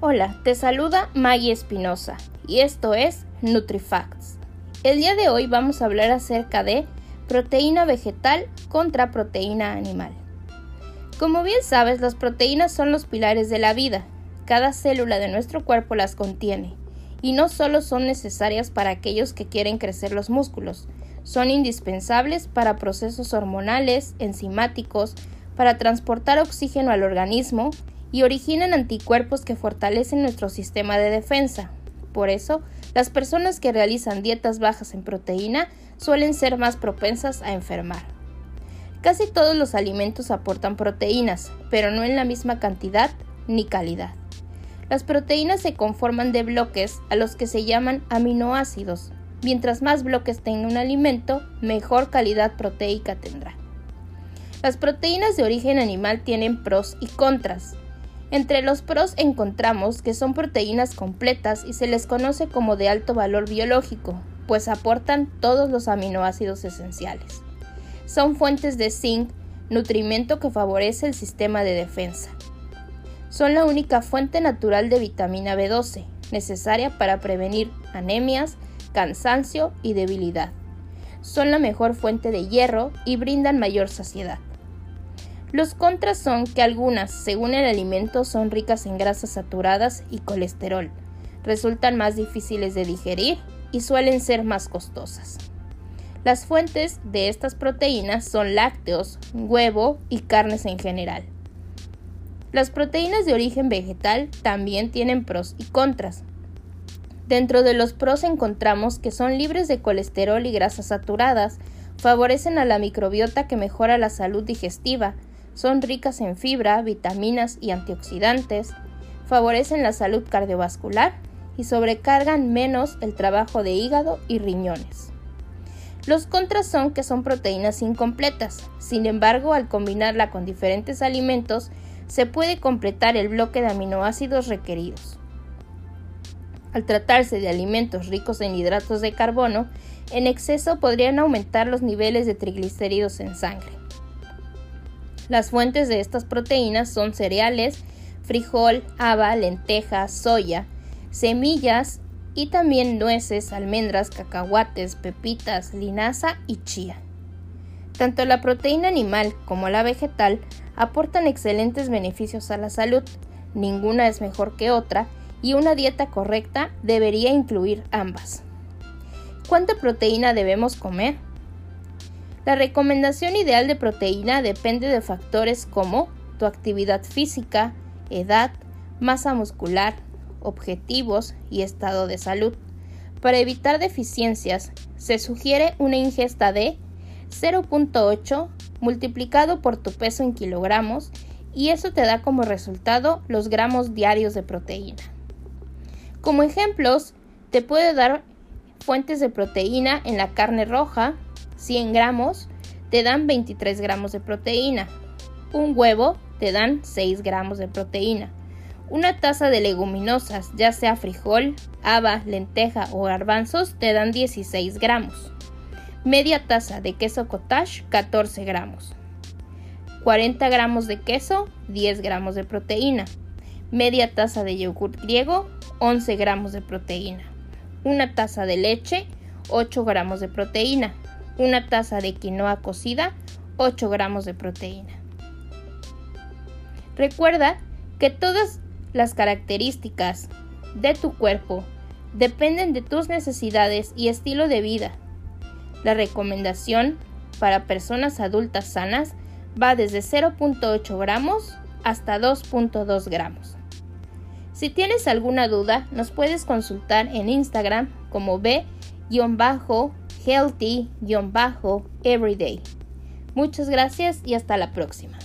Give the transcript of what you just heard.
Hola, te saluda Maggie Espinosa y esto es NutriFacts. El día de hoy vamos a hablar acerca de proteína vegetal contra proteína animal. Como bien sabes, las proteínas son los pilares de la vida. Cada célula de nuestro cuerpo las contiene y no solo son necesarias para aquellos que quieren crecer los músculos, son indispensables para procesos hormonales, enzimáticos, para transportar oxígeno al organismo y originan anticuerpos que fortalecen nuestro sistema de defensa. Por eso, las personas que realizan dietas bajas en proteína suelen ser más propensas a enfermar. Casi todos los alimentos aportan proteínas, pero no en la misma cantidad ni calidad. Las proteínas se conforman de bloques a los que se llaman aminoácidos. Mientras más bloques tenga un alimento, mejor calidad proteica tendrá. Las proteínas de origen animal tienen pros y contras. Entre los pros encontramos que son proteínas completas y se les conoce como de alto valor biológico, pues aportan todos los aminoácidos esenciales. Son fuentes de zinc, nutrimento que favorece el sistema de defensa son la única fuente natural de vitamina B12, necesaria para prevenir anemias, cansancio y debilidad. Son la mejor fuente de hierro y brindan mayor saciedad. Los contras son que algunas, según el alimento, son ricas en grasas saturadas y colesterol, resultan más difíciles de digerir y suelen ser más costosas. Las fuentes de estas proteínas son lácteos, huevo y carnes en general. Las proteínas de origen vegetal también tienen pros y contras. Dentro de los pros encontramos que son libres de colesterol y grasas saturadas, favorecen a la microbiota que mejora la salud digestiva, son ricas en fibra, vitaminas y antioxidantes, favorecen la salud cardiovascular y sobrecargan menos el trabajo de hígado y riñones. Los contras son que son proteínas incompletas, sin embargo al combinarla con diferentes alimentos se puede completar el bloque de aminoácidos requeridos. Al tratarse de alimentos ricos en hidratos de carbono, en exceso podrían aumentar los niveles de triglicéridos en sangre. Las fuentes de estas proteínas son cereales, frijol, haba, lentejas, soya, semillas y también nueces, almendras, cacahuates, pepitas, linaza y chía. Tanto la proteína animal como la vegetal aportan excelentes beneficios a la salud, ninguna es mejor que otra y una dieta correcta debería incluir ambas. ¿Cuánta proteína debemos comer? La recomendación ideal de proteína depende de factores como tu actividad física, edad, masa muscular, objetivos y estado de salud. Para evitar deficiencias, se sugiere una ingesta de 0.8 multiplicado por tu peso en kilogramos y eso te da como resultado los gramos diarios de proteína. Como ejemplos, te puede dar fuentes de proteína en la carne roja, 100 gramos, te dan 23 gramos de proteína. Un huevo te dan 6 gramos de proteína. Una taza de leguminosas, ya sea frijol, haba, lenteja o garbanzos, te dan 16 gramos. Media taza de queso cottage, 14 gramos. 40 gramos de queso, 10 gramos de proteína. Media taza de yogur griego, 11 gramos de proteína. Una taza de leche, 8 gramos de proteína. Una taza de quinoa cocida, 8 gramos de proteína. Recuerda que todas las características de tu cuerpo dependen de tus necesidades y estilo de vida. La recomendación para personas adultas sanas va desde 0.8 gramos hasta 2.2 gramos. Si tienes alguna duda, nos puedes consultar en Instagram como b-healthy-everyday. Muchas gracias y hasta la próxima.